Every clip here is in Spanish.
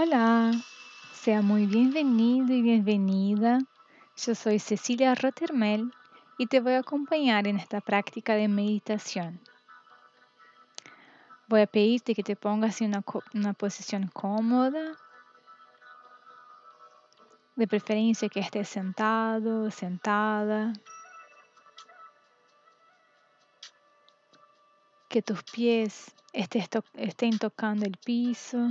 Hola, sea muy bienvenido y bienvenida. Yo soy Cecilia Rottermel y te voy a acompañar en esta práctica de meditación. Voy a pedirte que te pongas en una, posición cómoda, de preferencia que estés sentado sentada, que tus pies estén tocando el piso.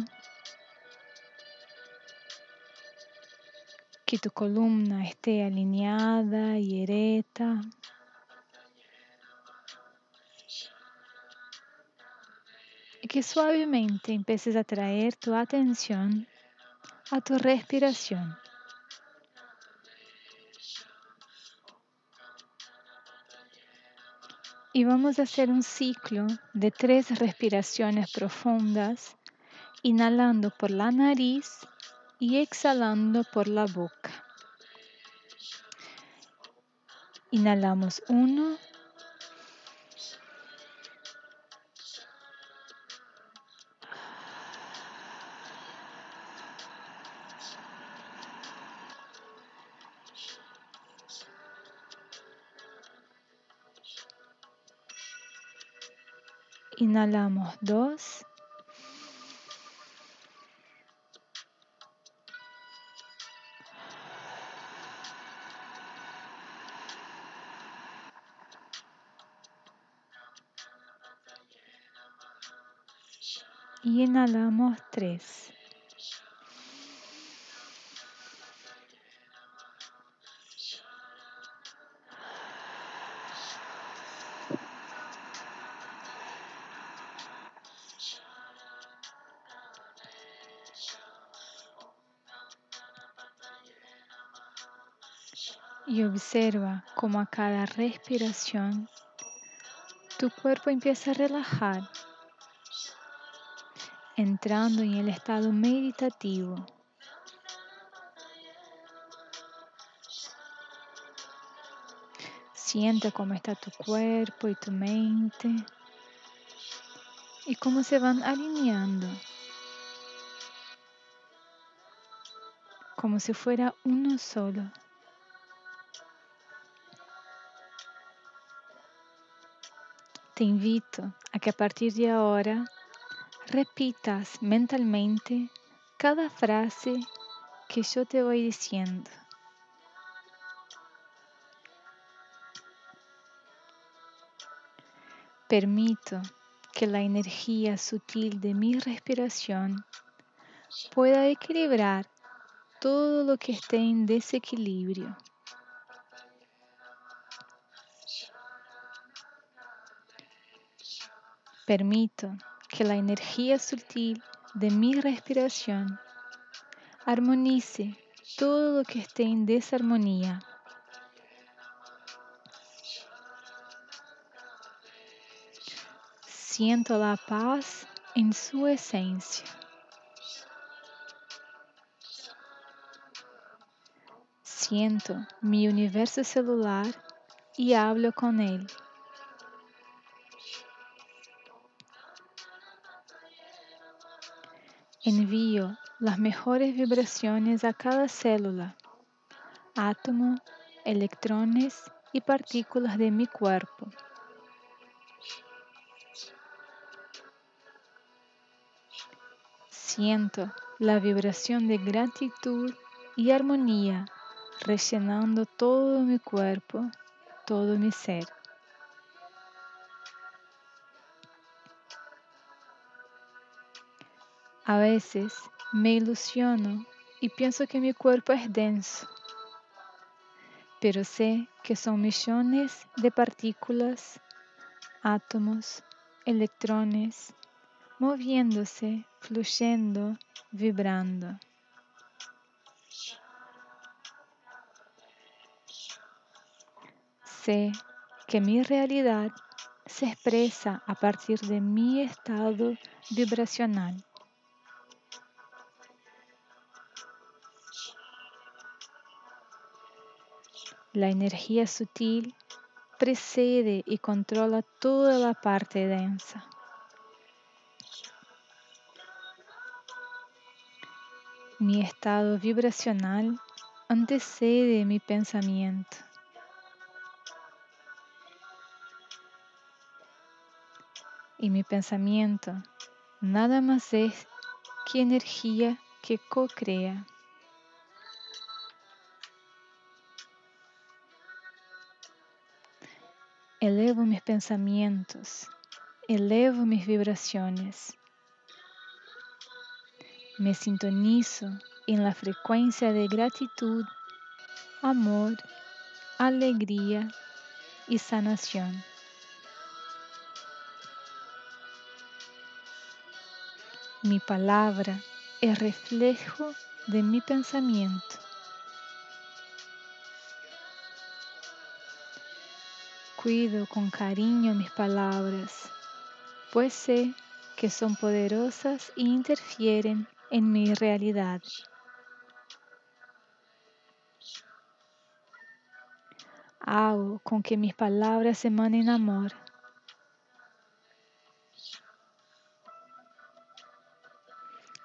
Que tu columna esté alineada y ereta. Y que suavemente empieces a traer tu atención a tu respiración. Y vamos a hacer un ciclo de tres respiraciones profundas, inhalando por la nariz y exhalando por la boca. Inhalamos uno. Inhalamos dos. Inhalamos tres. Y observa cómo a cada respiración tu cuerpo empieza a relajar entrando en el estado meditativo. Siente cómo está tu cuerpo y tu mente y cómo se van alineando, como si fuera uno solo. Te invito a que a partir de ahora repitas mentalmente cada frase que yo te voy diciendo. Permito que la energía sutil de mi respiración pueda equilibrar todo lo que esté en desequilibrio. Permito que la energía sutil de mi respiración armonice todo lo que esté en desarmonía. Siento la paz en su esencia. Siento mi universo celular y hablo con él. Envío las mejores vibraciones a cada célula, átomo, electrones y partículas de mi cuerpo. Siento la vibración de gratitud y armonía rellenando todo mi cuerpo, todo mi ser. A veces me ilusiono y pienso que mi cuerpo es denso, pero sé que son millones de partículas, átomos, electrones, moviéndose, fluyendo, vibrando. Sé que mi realidad se expresa a partir de mi estado vibracional. La energía sutil precede y controla toda la parte densa. Mi estado vibracional antecede mi pensamiento. Y mi pensamiento nada más es que energía que co-crea. Elevo mis pensamientos, elevo mis vibraciones. Me sintonizo en la frecuencia de gratitud, amor, alegría y sanación. Mi palabra es reflejo de mi pensamiento. Cuido con cariño mis palabras, pues sé que son poderosas e interfieren en mi realidad. Hago con que mis palabras emanen amor.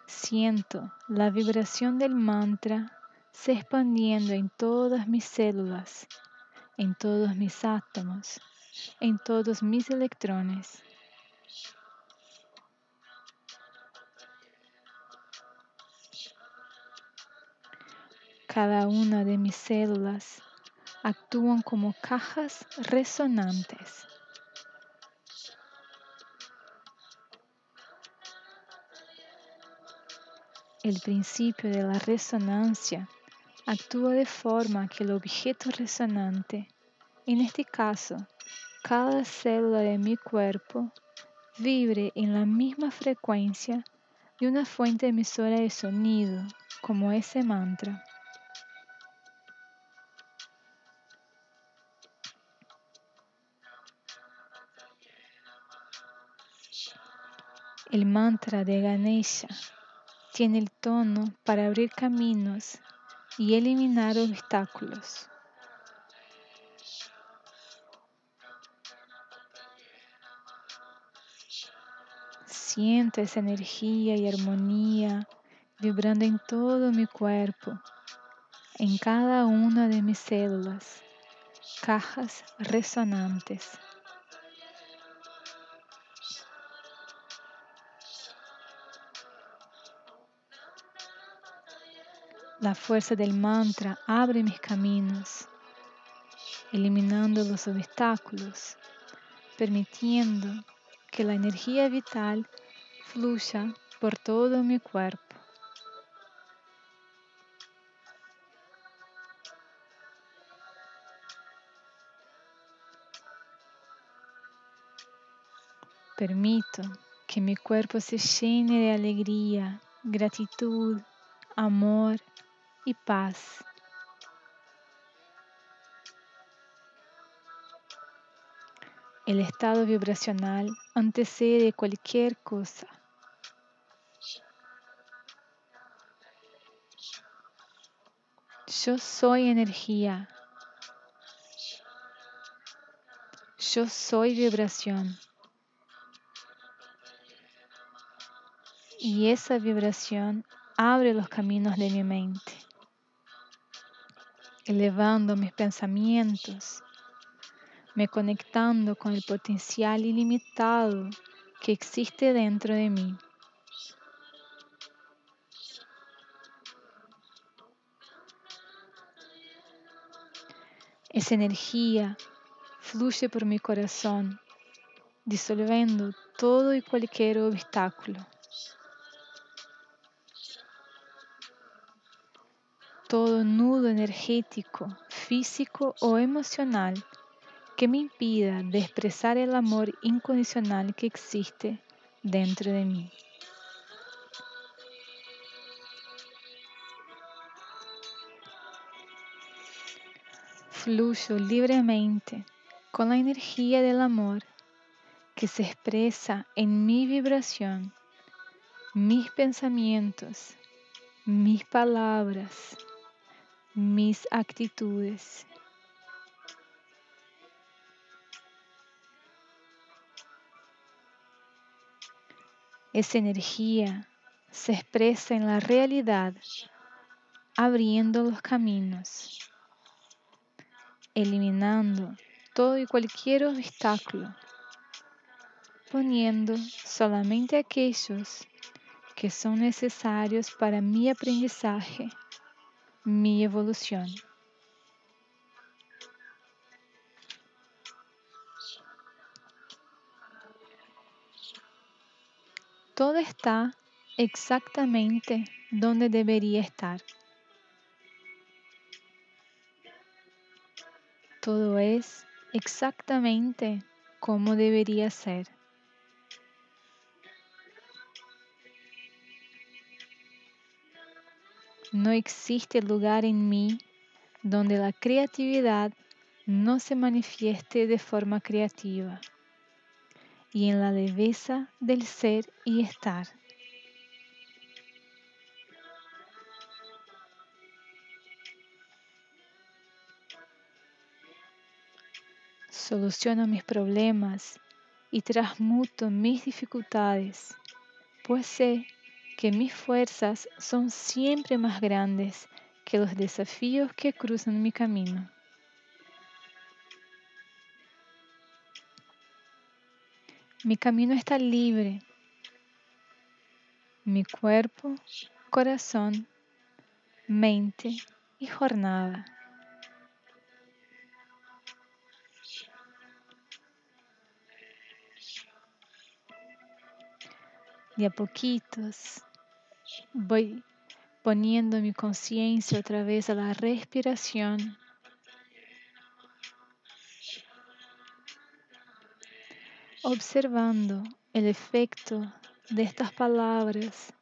Siento la vibración del mantra se expandiendo en todas mis células, en todos mis átomos, en todos mis electrones. Cada una de mis células actúan como cajas resonantes. El principio de la resonancia actúa de forma que el objeto resonante, en este caso, cada célula de mi cuerpo, vibre en la misma frecuencia de una fuente emisora de sonido, como ese mantra. El mantra de Ganesha tiene el tono para abrir caminos y eliminar obstáculos. Siento esa energía y armonía vibrando en todo mi cuerpo, en cada una de mis células, cajas resonantes. La fuerza del mantra abre mis caminos, eliminando los obstáculos, permitiendo que la energía vital fluya por todo mi cuerpo. Permito que mi cuerpo se llene de alegría, gratitud, amor y paz. El estado vibracional antecede cualquier cosa. Yo soy energía. Yo soy vibración. Y esa vibración abre los caminos de mi mente elevando mis pensamientos, me conectando con el potencial ilimitado que existe dentro de mí. Esa energía fluye por mi corazón, disolviendo todo y cualquier obstáculo. Todo nudo energético, físico o emocional que me impida de expresar el amor incondicional que existe dentro de mí. Fluyo libremente con la energía del amor que se expresa en mi vibración, mis pensamientos, mis palabras, mis actitudes. Esa energía se expresa en la realidad, abriendo los caminos, eliminando todo y cualquier obstáculo, poniendo solamente aquellos que son necesarios para mi aprendizaje, mi evolución. Todo está exactamente donde debería estar. Todo es exactamente como debería ser. No existe lugar en mí donde la creatividad no se manifieste de forma creativa y en la leveza del ser y estar. Soluciono mis problemas y transmuto mis dificultades, pues sé que mis fuerzas son siempre más grandes que los desafíos que cruzan mi camino. Mi camino está libre. Mi cuerpo, corazón, mente y jornada. Y a poquitos voy poniendo mi conciencia a través de la respiración. Observando el efecto de estas palabras,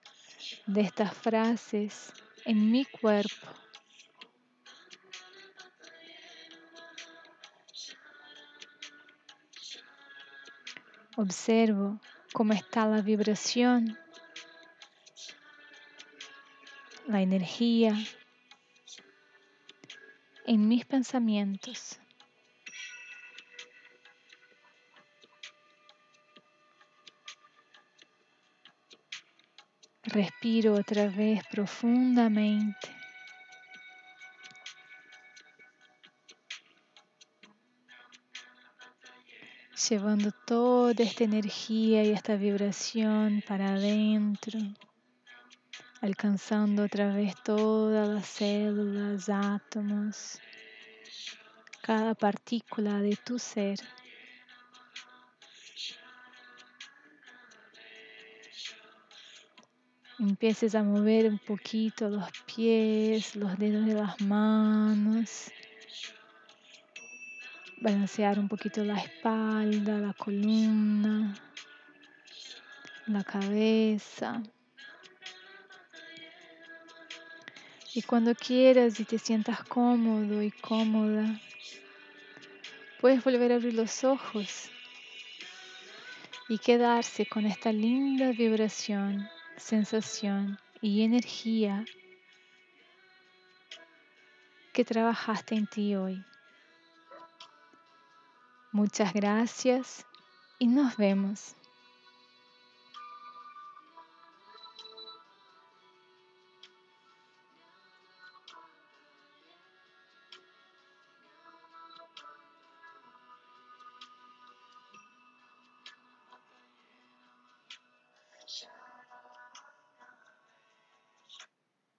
de estas frases en mi cuerpo. Observo cómo está la vibración la energía en mis pensamientos. Respiro otra vez profundamente. Llevando toda esta energía y esta vibración para adentro alcanzando otra vez todas las células, átomos, cada partícula de tu ser. Empieces a mover un poquito los pies, los dedos de las manos. Balancear un poquito la espalda, la columna, la cabeza. Y cuando quieras y te sientas cómodo y cómoda, puedes volver a abrir los ojos y quedarse con esta linda vibración, sensación y energía que trabajaste en ti hoy. Muchas gracias y nos vemos.